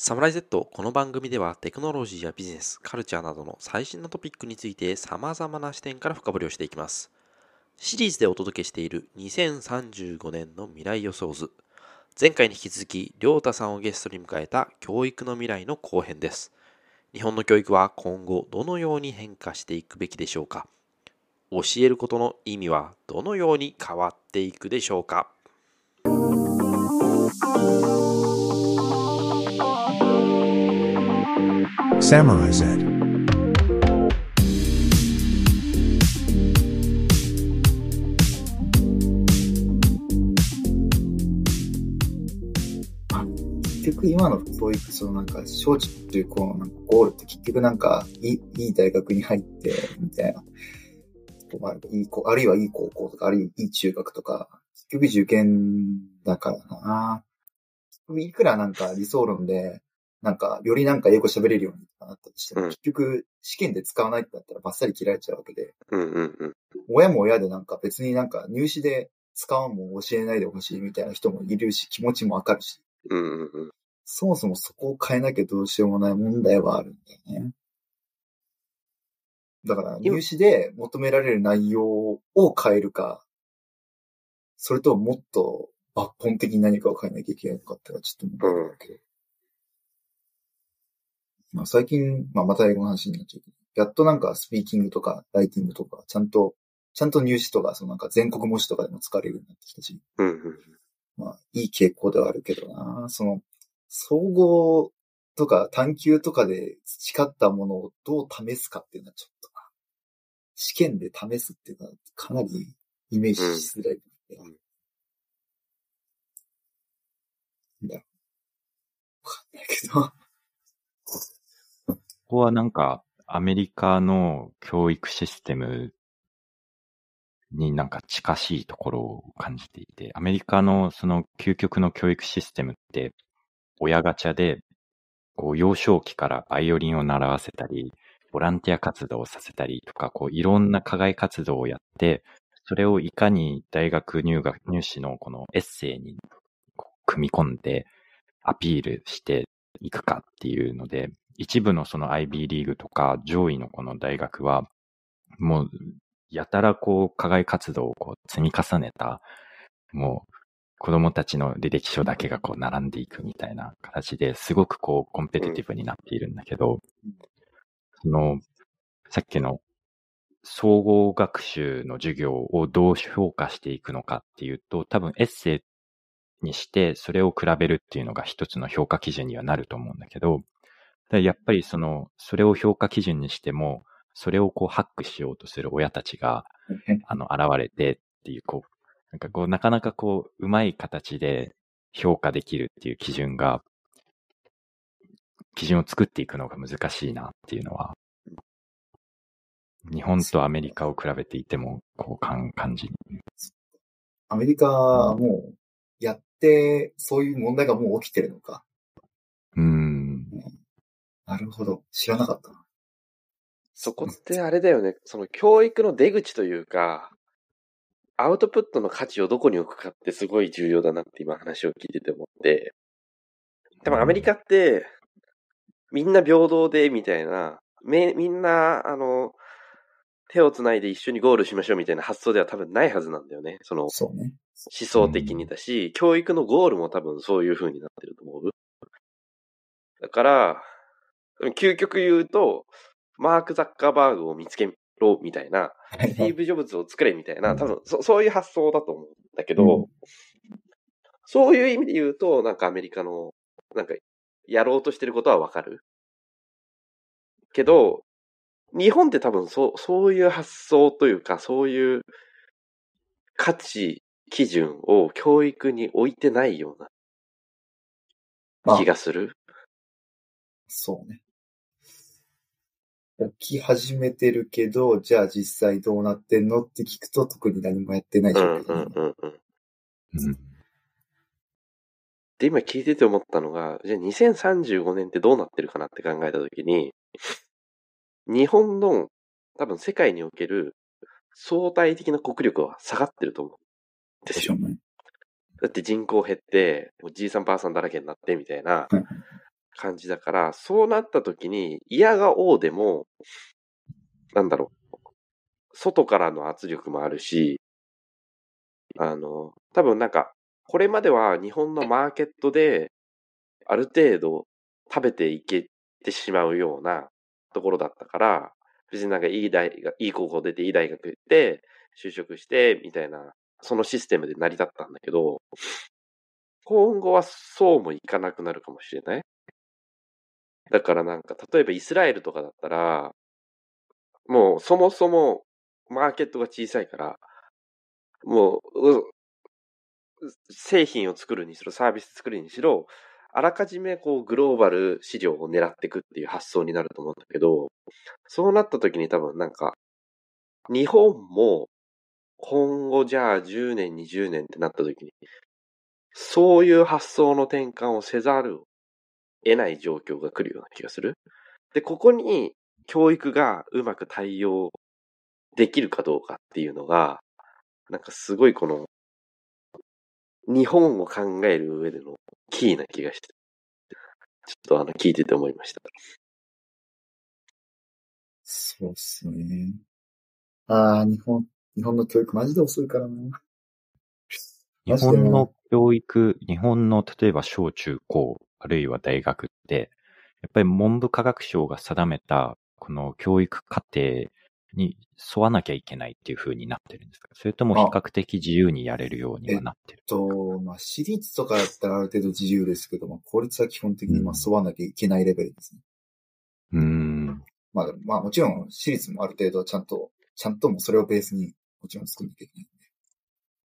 サムライ Z この番組ではテクノロジーやビジネス、カルチャーなどの最新のトピックについて様々な視点から深掘りをしていきます。シリーズでお届けしている2035年の未来予想図。前回に引き続き、りょうたさんをゲストに迎えた教育の未来の後編です。日本の教育は今後どのように変化していくべきでしょうか教えることの意味はどのように変わっていくでしょうか Samurai Z. 結局今の教育、そのなんか、小中高のなんかゴールって結局なんか、いい、いい大学に入って、みたいな。まあ、いい、あるいはいい高校とか、あるいはいい中学とか、結局受験だからな。いくらなんか理想論で、なんか、よりなんか英語喋れるようになったとしても、うん結局試験で使わないってなったらバッサリ切られちゃうわけで、うんうんうん。親も親でなんか別になんか入試で使わんもん教えないでほしいみたいな人もいるし、気持ちもわかるし、うんうんうん。そもそもそこを変えなきゃどうしようもない問題はあるんだよね。だから入試で求められる内容を変えるか、それともっと抜本的に何かを変えなきゃいけないのかってのはちょっと問題だけど。まあ最近、まあまた英語の話になっちゃうけど、やっとなんかスピーキングとかライティングとか、ちゃんと、ちゃんと入試とか、そのなんか全国模試とかでも使われるようになってきたし、うんうんまあ、いい傾向ではあるけどな。その、総合とか探究とかで培ったものをどう試すかっていうのはちょっとな。試験で試すっていうのはかなりイメージしづらい。うんなんだろう。わかんないけど。ここはなんか、アメリカの教育システムになんか近しいところを感じていて、アメリカのその究極の教育システムって、親ガチャで、こう幼少期からバイオリンを習わせたり、ボランティア活動をさせたりとか、こういろんな課外活動をやって、それをいかに大学入学、入試のこのエッセイに組み込んでアピールしていくかっていうので、一部のその IB リーグとか上位のこの大学は、もう、やたらこう、課外活動をこう積み重ねた、もう、子供たちの履歴書だけがこう並んでいくみたいな形ですごくこう、コンペティティブになっているんだけど、その、さっきの総合学習の授業をどう評価していくのかっていうと、多分エッセイにしてそれを比べるっていうのが一つの評価基準にはなると思うんだけど、でやっぱりその、それを評価基準にしても、それをこうハックしようとする親たちが、あの、現れてっていう、こう、なんかこう、なかなかこう、うまい形で評価できるっていう基準が、基準を作っていくのが難しいなっていうのは、日本とアメリカを比べていても、こう、感感じ。アメリカはもう、やって、そういう問題がもう起きてるのか。うーん。なるほど。知らなかったな。そこってあれだよね、その教育の出口というか、アウトプットの価値をどこに置くかってすごい重要だなって今話を聞いてて思って。でもアメリカって、みんな平等で、みたいな、め、みんな、あの、手をつないで一緒にゴールしましょうみたいな発想では多分ないはずなんだよね。そのそうね。思想的にだし、教育のゴールも多分そういう風になってると思う。だから、究極言うと、マーク・ザッカーバーグを見つけろみたいな、スティーブ・ジョブズを作れみたいな、多分そそういう発想だと思うんだけど、うんそういう意味で言うと、なんかアメリカの、なんか、やろうとしてることはわかる。けど、日本って多分そう、そういう発想というか、そういう価値、基準を教育に置いてないようまあな気がする。そうね。起き始めてるけど、じゃあ実際どうなってんのって聞くと特に何もやってない状うんうん況にうんうん。うん。で、今聞いてて思ったのが、じゃあ2035年ってどうなってるかなって考えたときに、日本の多分世界における相対的な国力は下がってると思うんですしょ。うね。だって人口減って、もうじいさんばあさんだらけになってみたいなはい、感じだから、そうなった時に、嫌が王でも、なんだろう、外からの圧力もあるし、あの、多分なんか、これまでは日本のマーケットで、ある程度食べていけてしまうようなところだったから、別になんかいい大学、いい高校出ていい大学行って、就職して、みたいな、そのシステムで成り立ったんだけど、今後はそうもいかなくなるかもしれない。だからなんか、例えばイスラエルとかだったら、もうそもそもマーケットが小さいから、もう、製品を作るにしろ、サービス作るにしろ、あらかじめこうグローバル市場を狙っていくっていう発想になると思うんだけど、そうなった時に多分なんか、日本も今後じゃあ10年、20年ってなった時に、そういう発想の転換をせざるを得ない状況が来るような気がする。で、ここに教育がうまく対応できるかどうかっていうのが、なんかすごいこの、日本を考える上でのキーな気がして、ちょっとあの、聞いてて思いました。そうっすね。ああ、日本、日本の教育マジで遅いからな。日本の教育、日本の例えば小中高、あるいは大学って、やっぱり文部科学省が定めた、この教育課程に沿わなきゃいけないっていう風になってるんですか？それとも比較的自由にやれるようにはなってると、まあ、私立とかだったらある程度自由ですけど、まあ、公立は基本的にまあ沿わなきゃいけないレベルですね。うーん。まあ、まあ、もちろん私立もある程度ちゃんと、ちゃんともうそれをベースにもちろん作んなきゃいけない。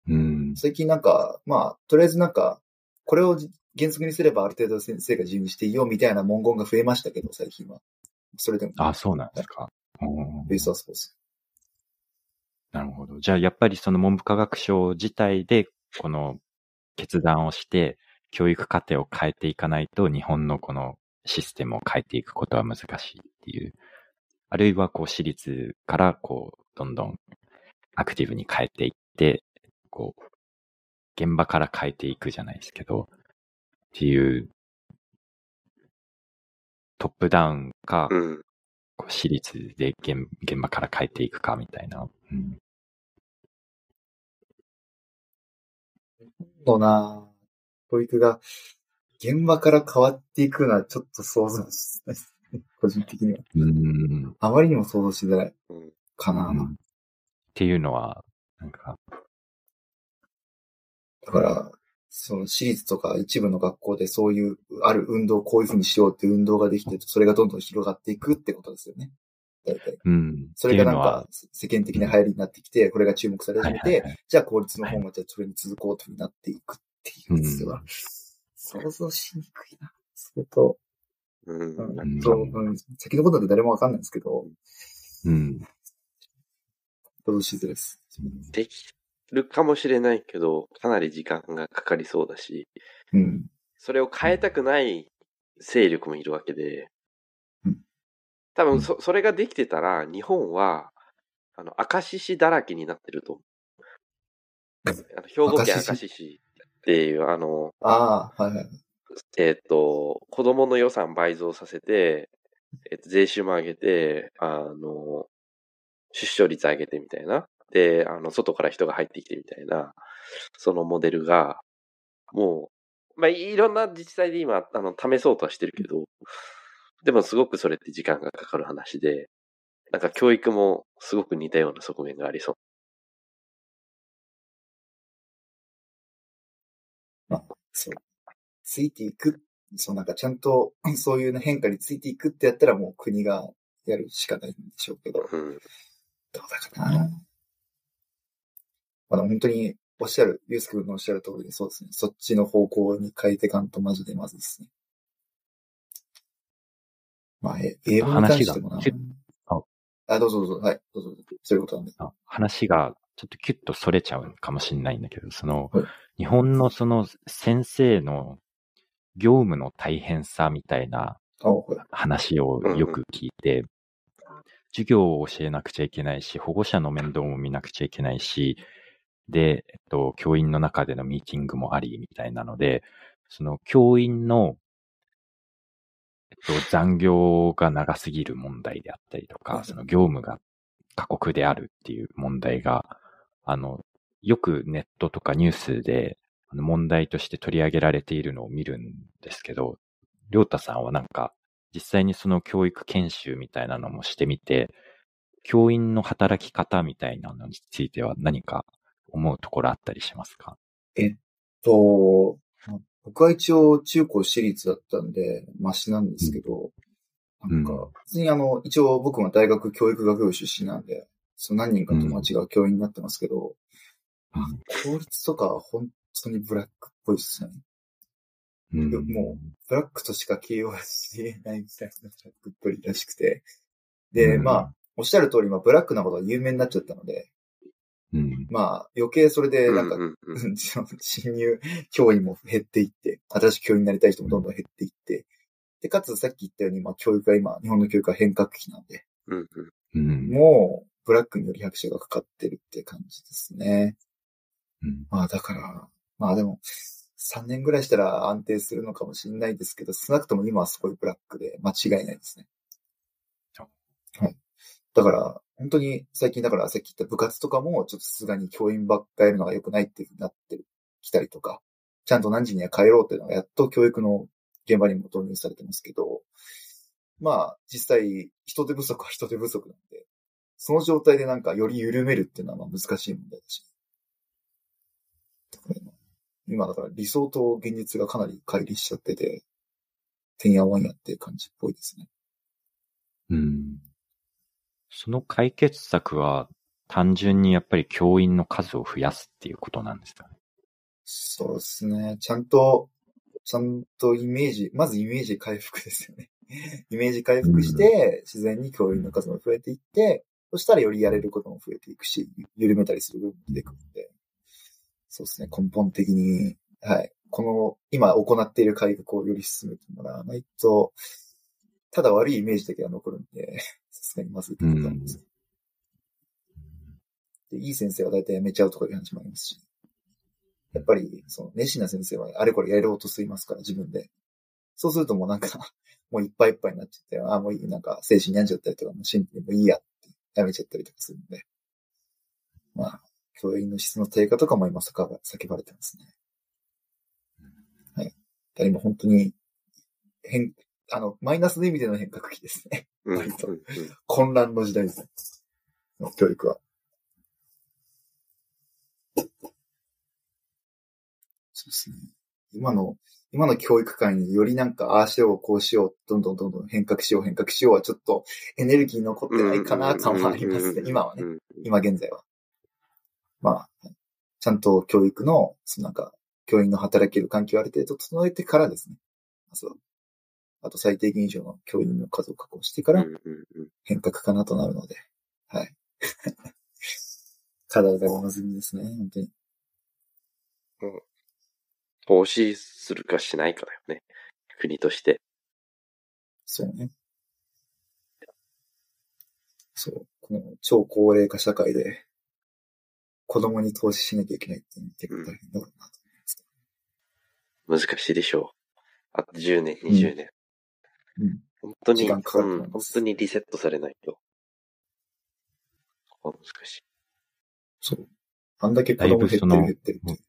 うん。最近なんか、まあ、とりあえずなんか、これを原則にすればある程度先生が自由にしていいよみたいな文言が増えましたけど、最近は。それでも、あ、そうなんですか。うんベースはそうです。なるほど。じゃあ、やっぱりその文部科学省自体で、この決断をして、教育課程を変えていかないと、日本のこのシステムを変えていくことは難しいっていう。あるいは、こう、私立から、こう、どんどんアクティブに変えていって、こう、現場から変えていくじゃないですけど、っていう、トップダウンか、うん。こう私立で現現場から変えていくかみたいな。うんのな教育が現場から変わっていくのはちょっと想像しないですね。個人的には。うんあまりにも想像しづらいうん。かな。うんっていうのは、なんか、だから、その私立とか一部の学校でそういう、ある運動、こういうふうにしようっていう運動ができて、それがどんどん広がっていくってことですよね。大体。うん。それがなんか世間的な流行りになってきて、これが注目され始めてじゃあ公立の方がじゃあそれに続こうとなっていくっていうやつは、想像しにくいな。相当、うん。うんうん先のことなんて誰もわかんないんですけど、うん。想像しづらいです。できるかもしれないけど、かなり時間がかかりそうだし、うん。それを変えたくない勢力もいるわけでうん、多分そ、それができてたら、日本は、あの、明石市だらけになってると思う。あの兵庫県明石市っていう、あの、ああ、はいはい。えっ、と、子供の予算倍増させて、えっ、と、税収も上げて、あの、出生率上げてみたいな。で、あの、外から人が入ってきてみたいな、そのモデルが、もう、まあ、いろんな自治体で今、あの、試そうとはしてるけど、でもすごくそれって時間がかかる話で、なんか教育もすごく似たような側面がありそう。そう。ついていく。そう、なんかちゃんと、そういうね変化についていくってやったらもう国がやるしかないんでしょうけど、どううん。だかな。まあ、でも本当に、おっしゃる、ユース君のおっしゃる通りで、そうですね。そっちの方向に変えていかんとマジでまずですね。まあ、え英語に。ああ、どうぞどうぞ。はい、どうぞどうぞ。そういうことなんで。あ話がちょっとキュッとそれちゃうかもしれないんだけど、そのはい、日本のその先生の業務の大変さみたいな。話をよく聞いて、授業を教えなくちゃいけないし、保護者の面倒も見なくちゃいけないし、で、えっと、教員の中でのミーティングもあり、みたいなので、その教員の残業が長すぎる問題であったりとか、はいその業務が過酷であるっていう問題が、あの、よくネットとかニュースで問題として取り上げられているのを見るんですけど、りょうたさんはなんか、実際にその教育研修みたいなのもしてみて、教員の働き方みたいなのについては何か思うところあったりしますか？と、まあ僕は一応中高私立だったんで、マシなんですけど、なんかうん、別にあの、一応僕も大学教育学部出身なんで、その何人か友達が教員になってますけど、公立とかは本当にブラックっぽいですね。うん。もブラックとしか形容しえないみたいな ブラックっぽいらしくて。で、うん。まあ、おっしゃる通り、まあ、ブラックなことが有名になっちゃったので、うん。まあ、余計それで、なんかう、んうんうんその新入教員も減っていって、新しく教員になりたい人もどんどん減っていって、で、かつさっき言ったように、まあ、教育が今、日本の教育は変革期なんで、うんうんうん。もう、ブラックにより拍車がかかってるって感じですね。うんまあ、だから、まあでも、3年ぐらいしたら安定するのかもしれないですけど、少なくとも今はすごいブラックで間違いないですね。はい。だから、本当に最近だからさっき言った部活とかも、ちょっとさすがに教員ばっかやるのが良くないってなって、きたりとか、ちゃんと何時には帰ろうっていうのがやっと教育の現場にも導入されてますけど、まあ、実際、人手不足は人手不足なんで、その状態でなんかより緩めるっていうのはまあ難しい問題だし。今今だから理想と現実がかなり乖離しちゃってて、てんやわんやっていう感じっぽいですね。うん。その解決策は単純にやっぱり教員の数を増やすっていうことなんですかね。そうですね。ちゃんと、ちゃんとイメージ、まずイメージ回復ですよね。イメージ回復して、自然に教員の数も増えていって、そしたらよりやれることも増えていくし、緩めたりする部分も出てくるので、そうですね。根本的に、はい。この、今行っている改革をより進めてもらわないと、ただ悪いイメージだけが残るんで、さすがにまずいかなと思います。で、いい先生は大体辞めちゃうとかいう話もありますし。やっぱり、その、熱心な先生はあれこれやろうとしていますから、自分で。そうするともうなんか、もういっぱいいっぱいになっちゃって、ああ、もういい、なんか、精神病んじゃったりとか、もうシンプルにもういいやって、やめちゃったりとかするんで。まあ、教員の質の低下とかも今叫ば叫ばれてますね。はい。だ今本当に、変、あの、マイナスの意味での変革期ですね。うん割と混乱の時代ですね。の教育は。そうですね。今の、今の教育界によりなんか、ああしよう、こうしよう、どんどんどんどん変革しよう、変革しようはちょっとエネルギー残ってないかな感はありますね。今はね。うん今現在は。まあ、ちゃんと教育の、そのなんか、教員の働ける環境をある程度整えてからですね。まずは。あと最低限以上の教員の数を確保してからうんうんうん変革かなとなるので。はい。課題が山積みですね、本当に。投資するかしないかだよね。国として。そうね。そう。この超高齢化社会で、子供に投資しなきゃいけないって結構大変だろうなと思います。難しいでしょう。あと10年、20年。うん。本当に、時間かかうん本当にリセットされないと。難しい。そう。あんだけ子供減ってる減ってるって。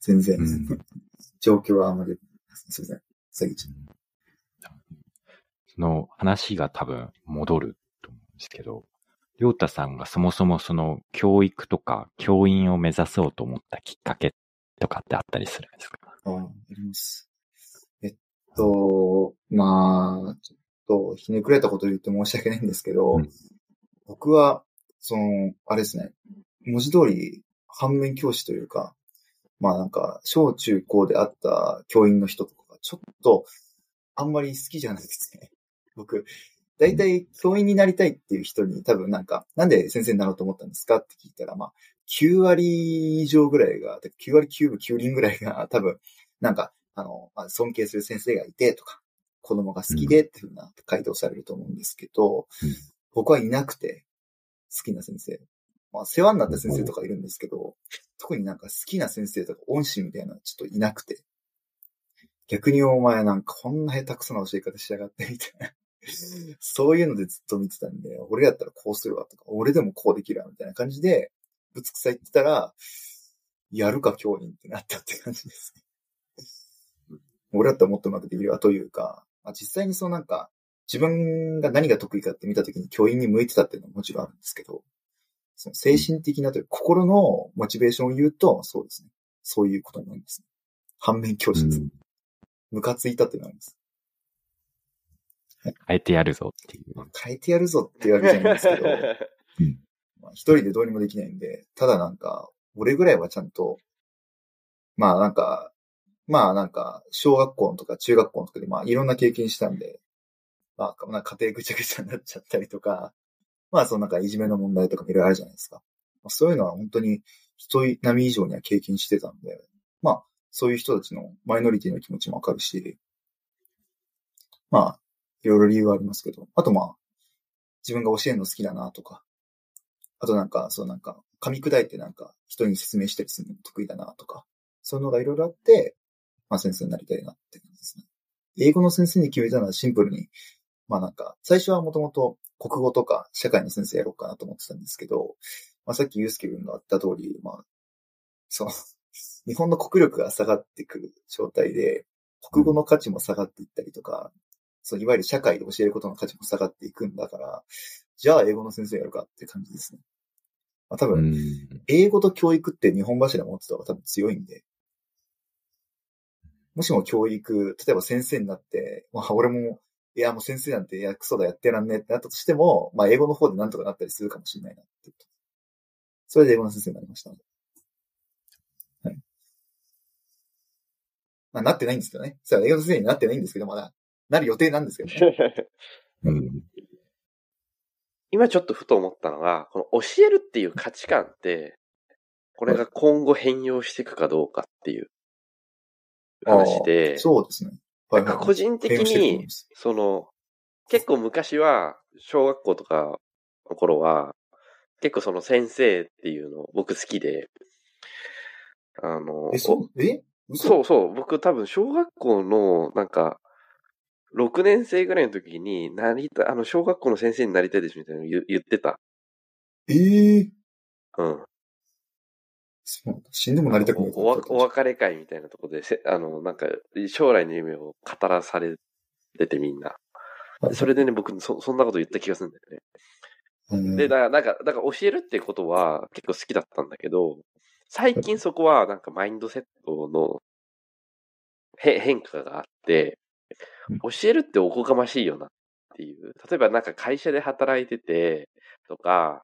全然、うん状況はあんまり、すいません。下げちゃう。その話が多分戻ると思うんですけど、りょうたさんがそもそもその教育とか教員を目指そうと思ったきっかけとかってあったりするんですか？ああ、あります。と、まあ、ちょっと、ひねくれたこと言って申し訳ないんですけど、うん。僕は、その、あれですね、文字通り、反面教師というか、まあなんか、小中高であった教員の人とかが、ちょっと、あんまり好きじゃなくて、僕、大体教員になりたいっていう人に多分なんか、なんで先生になろうと思ったんですかって聞いたら、まあ、9割以上ぐらいが、9割9分9厘ぐらいが多分、なんか、あの、まあ、尊敬する先生がいてとか、子供が好きでっていうふうな回答されると思うんですけど、うん僕はいなくて、好きな先生。まあ、世話になった先生とかいるんですけど、特になんか好きな先生とか恩師みたいなのはちょっといなくて、逆にお前なんかこんな下手くそな教え方しやがってみたいな。そういうのでずっと見てたんで、俺やったらこうするわとか、俺でもこうできるわみたいな感じで、ぶつくさ言ってたら、やるか教員ってなったって感じですね。俺だったらもっとうまくできるわというか、まあ、実際にそのなんか、自分が何が得意かって見たときに教員に向いてたっていうのはもちろんあるんですけど、その精神的なというか、心のモチベーションを言うと、そうですね。そういうことになりますね。反面教師です。うんムカついたってなります。変えてやるぞっていう。まあ変えてやるぞっていうわけじゃないんですけど、まあ一人でどうにもできないんで、ただなんか、俺ぐらいはちゃんと、まあなんか、まあなんか、小学校とか中学校のとかでまあいろんな経験したんで、まあなんか家庭ぐちゃぐちゃになっちゃったりとか、まあそのなんかいじめの問題とかもいろいろあるじゃないですか。まあ、そういうのは本当に人並み以上には経験してたんで、まあそういう人たちのマイノリティの気持ちもわかるし、まあいろいろ理由はありますけど、あとまあ自分が教えるの好きだなとか、あとなんか、そうなんか、噛み砕いてなんか人に説明したりするの得意だなとか、そういうのがいろいろあって、まあ先生になりたいなって感じですね。英語の先生に決めたのはシンプルに、まあなんか、最初はもともと国語とか社会の先生やろうかなと思ってたんですけど、まあさっきユースケ君が言った通り、まあ、その、日本の国力が下がってくる状態で、国語の価値も下がっていったりとか、そう、いわゆる社会で教えることの価値も下がっていくんだから、じゃあ英語の先生やるかって感じですね。まあ多う分、ん。英語と教育って日本柱持ってた方が多分強いんで、もしも教育、例えば先生になって、まあ俺も、いやもう先生なんて、いやクソだやってらんねえってなったとしても、まあ英語の方でなんとかなったりするかもしれないなって。それで英語の先生になりました。はい。まあなってないんですけどね。それは英語の先生になってないんですけど、まだ、なる予定なんですけどね。うん。今ちょっとふと思ったのが、この教えるっていう価値観って、これが今後変容していくかどうかっていう話で、そうですね。はいなんか個人的にその、結構昔は、小学校とかの頃は、結構その先生っていうの僕好きで、あの、え、そう？え？嘘？そうそう、僕多分小学校のなんか、6年生ぐらいの時に、なりたい、あの、小学校の先生になりたいですみたいなの言言ってた。ええうん。そうなんだ死んでもなりたくないおおお別れ会みたいなところでせ、あの、なんか、将来の夢を語らされててみんな。はいそれでね、僕そ、そんなこと言った気がするんだよね。うんで、だから、なんか、だから教えるってことは結構好きだったんだけど、最近そこはなんかマインドセットのへ変化があってうん、教えるっておこがましいよなっていう。例えばなんか会社で働いててとか、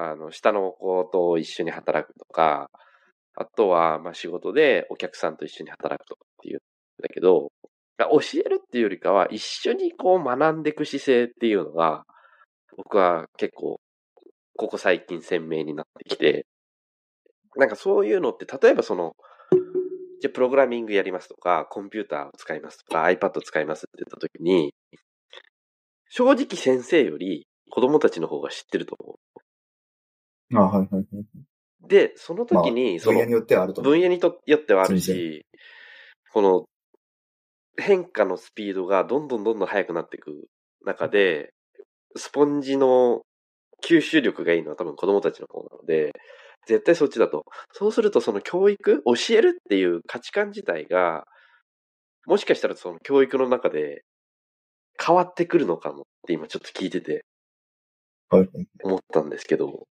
あの、下の子と一緒に働くとか、あとは、ま仕事でお客さんと一緒に働くとかっていうんだけど、教えるっていうよりかは一緒にこう学んでいく姿勢っていうのが、僕は結構、ここ最近鮮明になってきて、なんかそういうのって、例えばその、じゃプログラミングやりますとか、コンピューターを使いますとか、iPad を使いますって言った時に、正直先生より子供たちの方が知ってると思う。あ、はいはいはい。う。で、そのまあ時に、その分野によってはあると。分野にとよってはある全し、この変化のスピードがどんどんどんどん速くなっていく中で、スポンジの吸収力がいいのは多分子供たちの方なので、絶対そっちだと。そうするとその教育、教えるっていう価値観自体が、もしかしたらその教育の中で変わってくるのかもって今ちょっと聞いてて。思ったんですけど、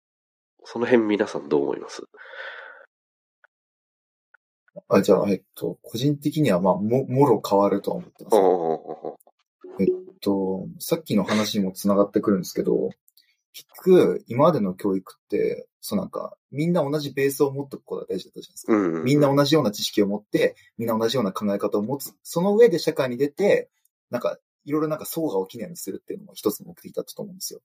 その辺皆さんどう思います？あ、じゃあ、えっと、個人的には、まあ、も、もろ変わるとは思ってます。えっと、さっきの話にも繋がってくるんですけど、結局、今までの教育って、そうなんか、みんな同じベースを持っておくことが大事だったじゃないですか。うんうんうんみんな同じような知識を持って、みんな同じような考え方を持つ。その上で社会に出て、なんか、いろいろなんか層が起きないようにするっていうのも一つの目的だったと思うんですよ。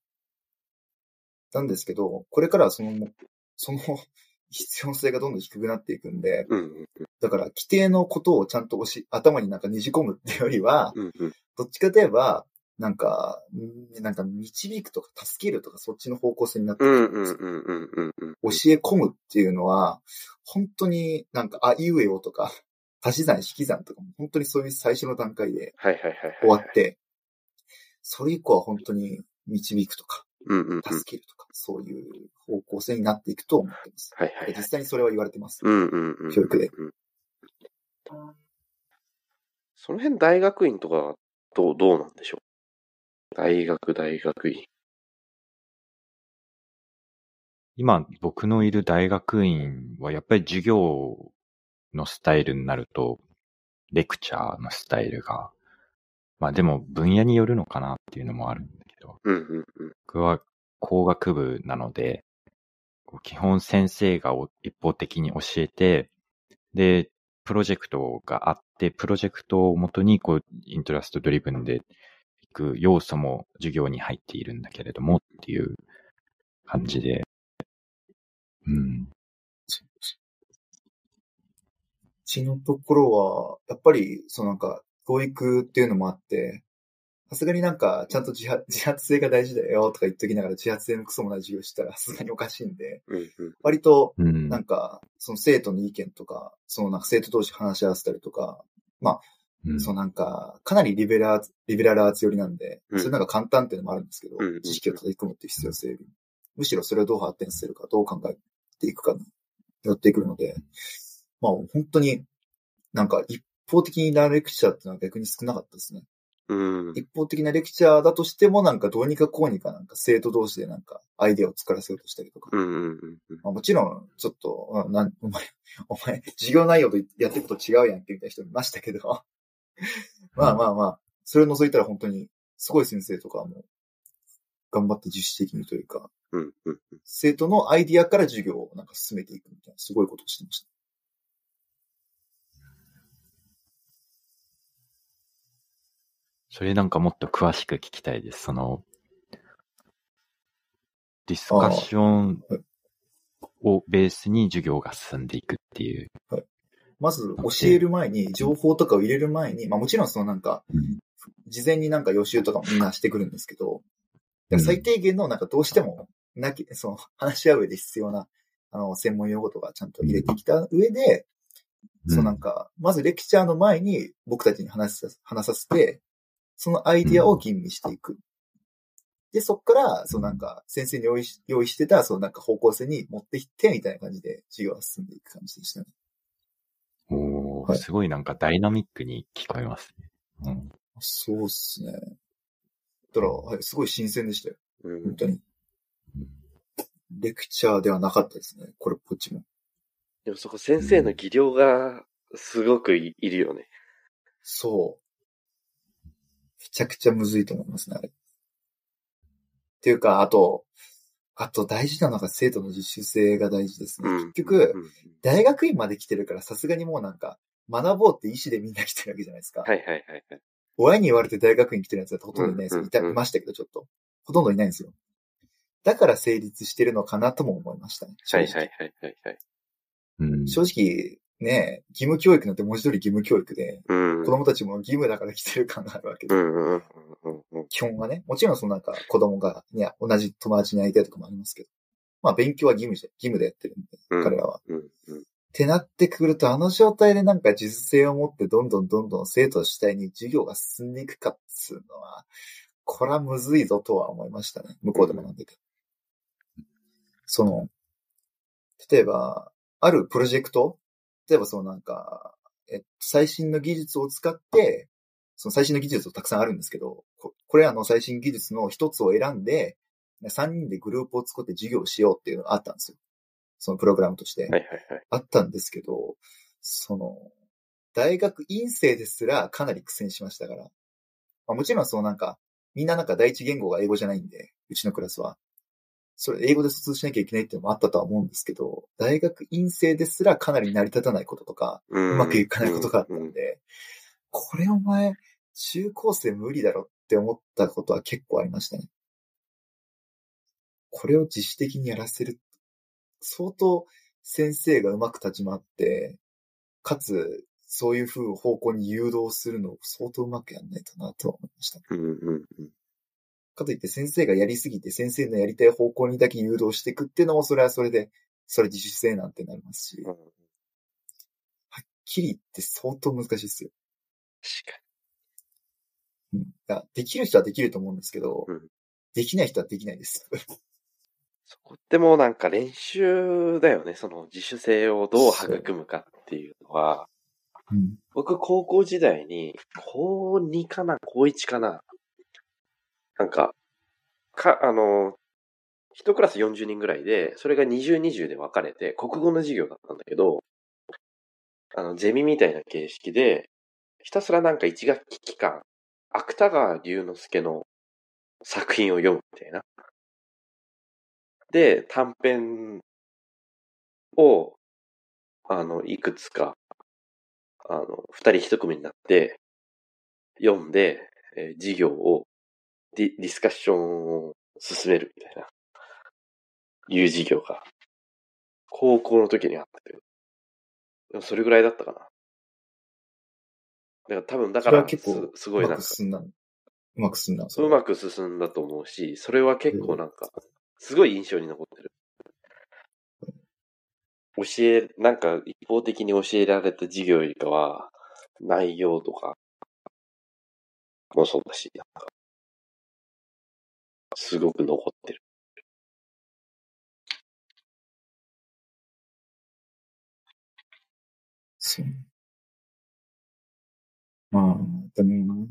なんですけど、これからはその、その 必要性がどんどん低くなっていくんで、うんだから規定のことをちゃんと押し、頭になんかねじ込むっていうよりは、うんうんどっちかといえば、なんか、んなんか導くとか助けるとかそっちの方向性になってくるんです教え込むっていうのは、本当になんか、あいうえおとか、足し算、引き算とかも本当にそういう最初の段階で。終わっ。て、それ以降は本当に導くとか。助けるとか、そういう方向性になっていくと思ってます。はいはいはい実。際にそれは言われてます。うんうんうん。教育でうん。その辺大学院とか、どう、どうなんでしょう？大学、大学院。今、僕のいる大学院はやっぱり授業のスタイルになると、レクチャーのスタイルが、まあでも分野によるのかなっていうのもあるんだうんうんうん。僕は工学部なので、基本先生がお一方的に教えて、で、プロジェクトがあって、プロジェクトをもとに、こう、イントラストドリブンでいく要素も授業に入っているんだけれどもっていう感じで、うん。うちのところは、やっぱり、そのなんか、教育っていうのもあって、さすがになんか、ちゃんと自発自発性が大事だよとか言っときながら自発性のクソもない授業したらさすがにおかしいんで、うんうん。割と、うん。なんか、その生徒の意見とか、そのなんか生徒同士話し合わせたりとか、うんそのなんか、かなりリベラル、リベラルアーツ寄りなんで、うんそれなんか簡単っていうのもあるんですけど、うんうん知識を叩き込むっていう必要性よりむしろそれをどう発展させるか、どう考えていくかによってくるので、まあ本当になんか一方的なレクチャーっていうのは逆に少なかったですね。うん。一方的なレクチャーだとしてもなんかどうにかこうにかなんか生徒同士でなんかアイデアを作らせようとしたりとか、うんうんうんうん。まあ、もちろん、ちょっと、うんなん お前、お前、授業内容とやってること違うやんけみたいな人もいましたけど、まあまあまあ、それを除いたら本当に、すごい先生とかはもう、頑張って自主的にというか、うんうん。生徒のアイディアから授業をなんか進めていくみたいな、すごいことをしてました。それなんかもっと詳しく聞きたいです。その、ディスカッションはいをベースに授業が進んでいくっていう。まず、教える前に、情報とかを入れる前に、まあもちろんそのなんか、事前になんか予習とかもみんなしてくるんですけど、うん。最低限のなんかどうしても、なき、その話し合う上で必要な、あの、専門用語とかちゃんと入れてきた上で、そうなんか、まずレクチャーの前に僕たちに話さ話させて、そのアイディアを吟味していく。で、そっから、そうなんか、先生に用意し用意してた、そうなんか方向性に持っていって、みたいな感じで授業が進んでいく感じでしたね。おーはいすごいなんかダイナミックに聞こえますね。うんそうっすね。だから、はい、すごい新鮮でしたよ。うん本当に。レクチャーではなかったですね。これっぽっちも。でもそこ先生の技量がすごくいいるよね。そう。めちゃくちゃむずいと思いますね、あれ。っていうか、あと、あと大事なのが生徒の自主性が大事ですね。うん結局、うん大学院まで来てるからさすがにもうなんか、学ぼうって意思でみんな来てるわけじゃないですか。はいはいはいはい。親に言われて大学院来てるやつだとほとんどいないですよ。いた、いましたけど、ちょっと。ほとんどいないんですよ。だから成立してるのかなとも思いましたね。はいはいはいはいはい。うん正直、ね、義務教育なんて文字通り義務教育で、うん。子供たちも義務だから来てる感があるわけで。基本はね。もちろんそのなんか子供が、ね、同じ友達に会いたいとかもありますけど。まあ勉強は義務じゃ、義務でやってるんで、うん彼らは。ってなってくると、あの状態でなんか自主性を持ってどんどんどんどん生徒主体に授業が進んでいくかっつうのは、これはむずいぞとは思いましたね。向こうで学んでて。その、例えば、あるプロジェクト例えばそのなんか、えっと、最新の技術を使って、その最新の技術をたくさんあるんですけど、ここれらの最新技術の一つを選んで、3人でグループを作って授業をしようっていうのがあったんですよ。そのプログラムとして。はいはいはい。あったんですけど、その、大学院生ですらかなり苦戦しましたから。まあ、もちろんそのなんか、みんななんか第一言語が英語じゃないんで、うちのクラスは。それ英語で疎通しなきゃいけないっていうのもあったとは思うんですけど、大学院生ですらかなり成り立たないこととか、ううまくいかないことがあったうんんで、これお前、中高生無理だろって思ったことは結構ありましたね。これを自主的にやらせる。相当先生がうまく立ち回って、かつ、そういう風方向に誘導するのを相当うまくやんないとなとは思いました。うんうんうん。かといって先生がやりすぎて先生のやりたい方向にだけ誘導していくっていうのもそれはそれで、それ自主性なんてなりますし、うんはっきりって相当難しいですよ。確かうん。いやできる人はできると思うんですけど、うんできない人はできないです。そこってもうなんか練習だよね。その自主性をどう育むかっていうのは、うん。僕高校時代に、高2かな、高1かな。なんか、か、あの、一クラス40人ぐらいで、それが20、20で分かれて、国語の授業だったんだけど、あの、ゼミみたいな形式で、ひたすらなんか一学期期間、芥川龍之介の作品を読むみたいな。で、短編を、あの、いくつか、あの、二人一組になって、読んで、えー授業をディ、ディスカッションを進めるみたいな、いう授業が、高校の時にあったけど、でもそれぐらいだったかな。だから多分、だから、結構すすごいなんかうまく、進んだ。うまく進んだ。うまく進んだと思うし、それは結構なんか、すごい印象に残ってる。教え、なんか一方的に教えられた授業よりかは、内容とかもそうだし、なんか、すごく残ってる。そう。まあ、でもな、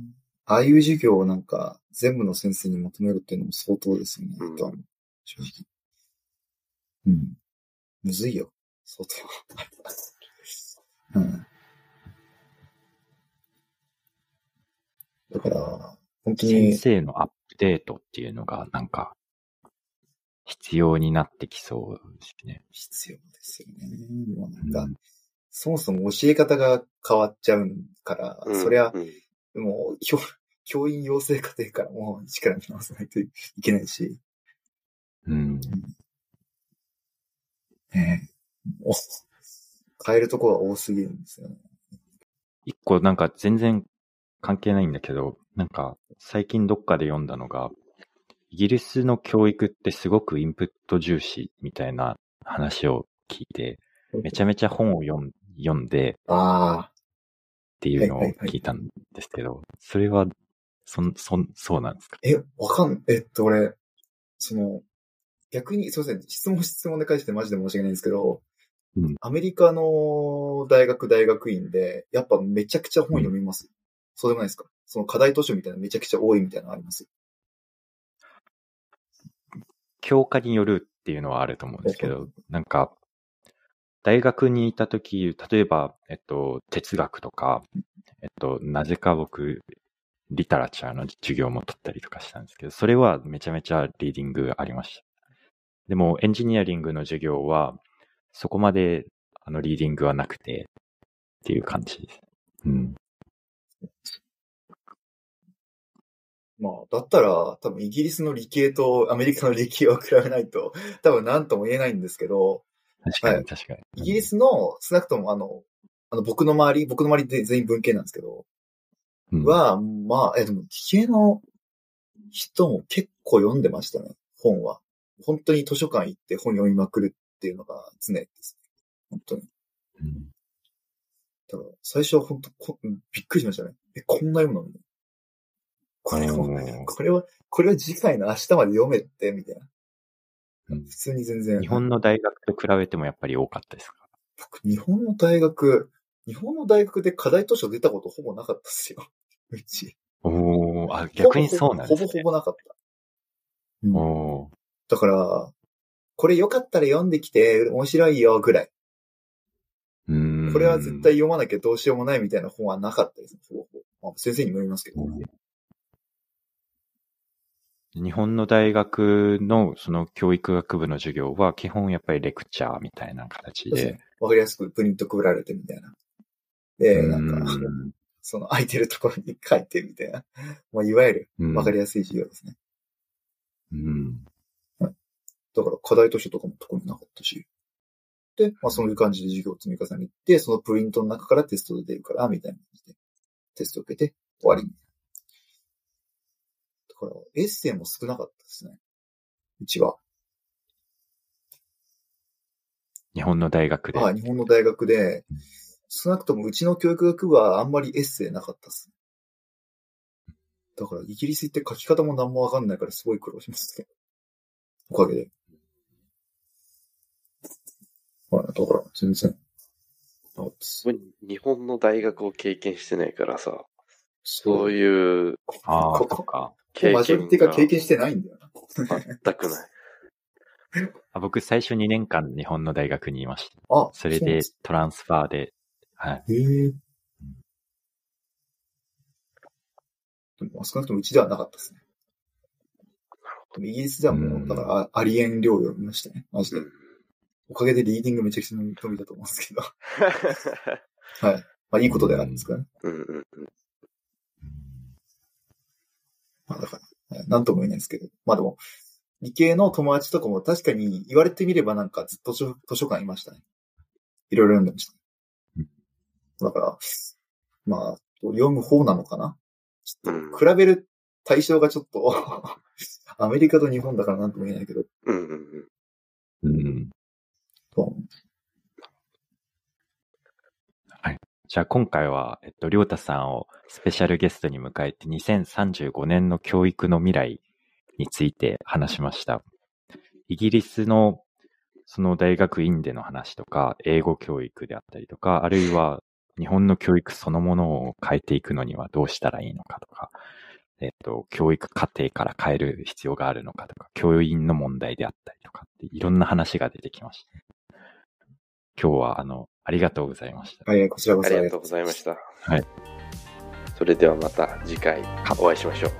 ああいう授業をなんか全部の先生に求めるっていうのも相当ですよね、うんとは正直。うん。むずいよ、相当。うん。だから、本当先に、生のアップデートっていうのがなんか、必要になってきそうですね。必要ですよね。もうなんか、うんそもそも教え方が変わっちゃうから、うんそりゃう、んもう、教、教員養成課程からもう力に直さないといけないし、うん。ねえお変えるところが多すぎるんですよね。一個なんか全然関係ないんだけど、なんか最近どっかで読んだのが、イギリスの教育ってすごくインプット重視みたいな話を聞いて、めちゃめちゃ本を読ん読んでああ、っていうのを聞いたんですけど、それは、そん、そん、そうなんですか？え、わかん、えっと、俺、その、逆に、すいません、質問質問で返してマジで申し訳ないんですけど、うん。アメリカの大学大学院で、やっぱめちゃくちゃ本読みます、そうでもないですかその課題図書みたいなのめちゃくちゃ多いみたいなのあります？教科によるっていうのはあると思うんですけうど、なんか、大学にいたとき、例えば、えっと、哲学とか、えっと、なぜか僕、リタラチャーの授業も取ったりとかしたんですけど、それはめちゃめちゃリーディングありました。でも、エンジニアリングの授業は、そこまで、あの、リーディングはなくて、っていう感じです。うん。まあ、だったら、多分イギリスの理系とアメリカの理系を比べないと、多分何とも言えないんですけど、確かに、はい確かに。イギリスの、少なくともあの、あの、僕の周り、僕の周りで全員文系なんですけど、うん、は、まあ、え、でも、理系の人も結構読んでましたね、本は。本当に図書館行って本読みまくるっていうのが常です。本当に。うんだから、最初は本当こ、びっくりしましたね。え、こんな読むのみたいなこれおは、ーこれは、これは次回の明日まで読めって、みたいな。うん普通に全然。日本の大学と比べてもやっぱり多かったですか？僕、日本の大学、日本の大学で課題図書出たことほぼなかったっすよ。うち。おー、あ、逆にそうなんですね。ほぼほぼなかった。うんおーだから、これよかったら読んできて面白いよぐらい。うーんこれは絶対読まなきゃどうしようもないみたいな本はなかったですね。ほぼほぼまあ、先生にもよりますけど。うん日本の大学のその教育学部の授業は基本やっぱりレクチャーみたいな形で。わかりやすくプリント配られてみたいな。で、なんか、うんその空いてるところに書いてみたいな。まあ、いわゆるうんわかりやすい授業ですね。うん。だから課題図書とかも特になかったし。で、まあそういう感じで授業を積み重ねて、そのプリントの中からテストで出るから、みたいな感じで、テストを受けて終わり。だから、エッセイも少なかったですね。うちは。日本の大学で。はい、日本の大学で、少なくともうちの教育学部はあんまりエッセイなかったっす。だから、イギリス行って書き方も何もわかんないからすごい苦労しますけど。おかげで。はい、だから、全然。日本の大学を経験してないからさ、そうう。いうああ、ことか。経マジョリティが経験してないんだよな。全くない。あ僕最初2年間日本の大学にいました。あ、それでトランスファーで、はい。へえ。でも少なくともうちではなかったですね。でもイギリスではもう、だからあありえん量を見ましたね。マジで。おかげでリーディングめちゃくちゃ伸びたと思うんですけど。はい。まあいいことではあるんですかね。うんうんうん。まあだから、はいなんとも言えないですけど。まあでも、理系の友達とかも確かに言われてみればなんかずっと図書図書館いましたね。いろいろ読んでました。だから、まあ、読む方なのかな？ちょっと比べる対象がちょっと、アメリカと日本だからなんとも言えないけど、うんうんうん。うん。そうじゃあ今回は、えっと、りょうたさんをスペシャルゲストに迎えて2035年の教育の未来について話しました。イギリスのその大学院での話とか、英語教育であったりとか、あるいは日本の教育そのものを変えていくのにはどうしたらいいのかとか、えっと、教育課程から変える必要があるのかとか、教員の問題であったりとかっていろんな話が出てきました。今日はあの、ありがとうございました。はい、こちらこそありがとうございました。はい。それではまた次回お会いしましょう。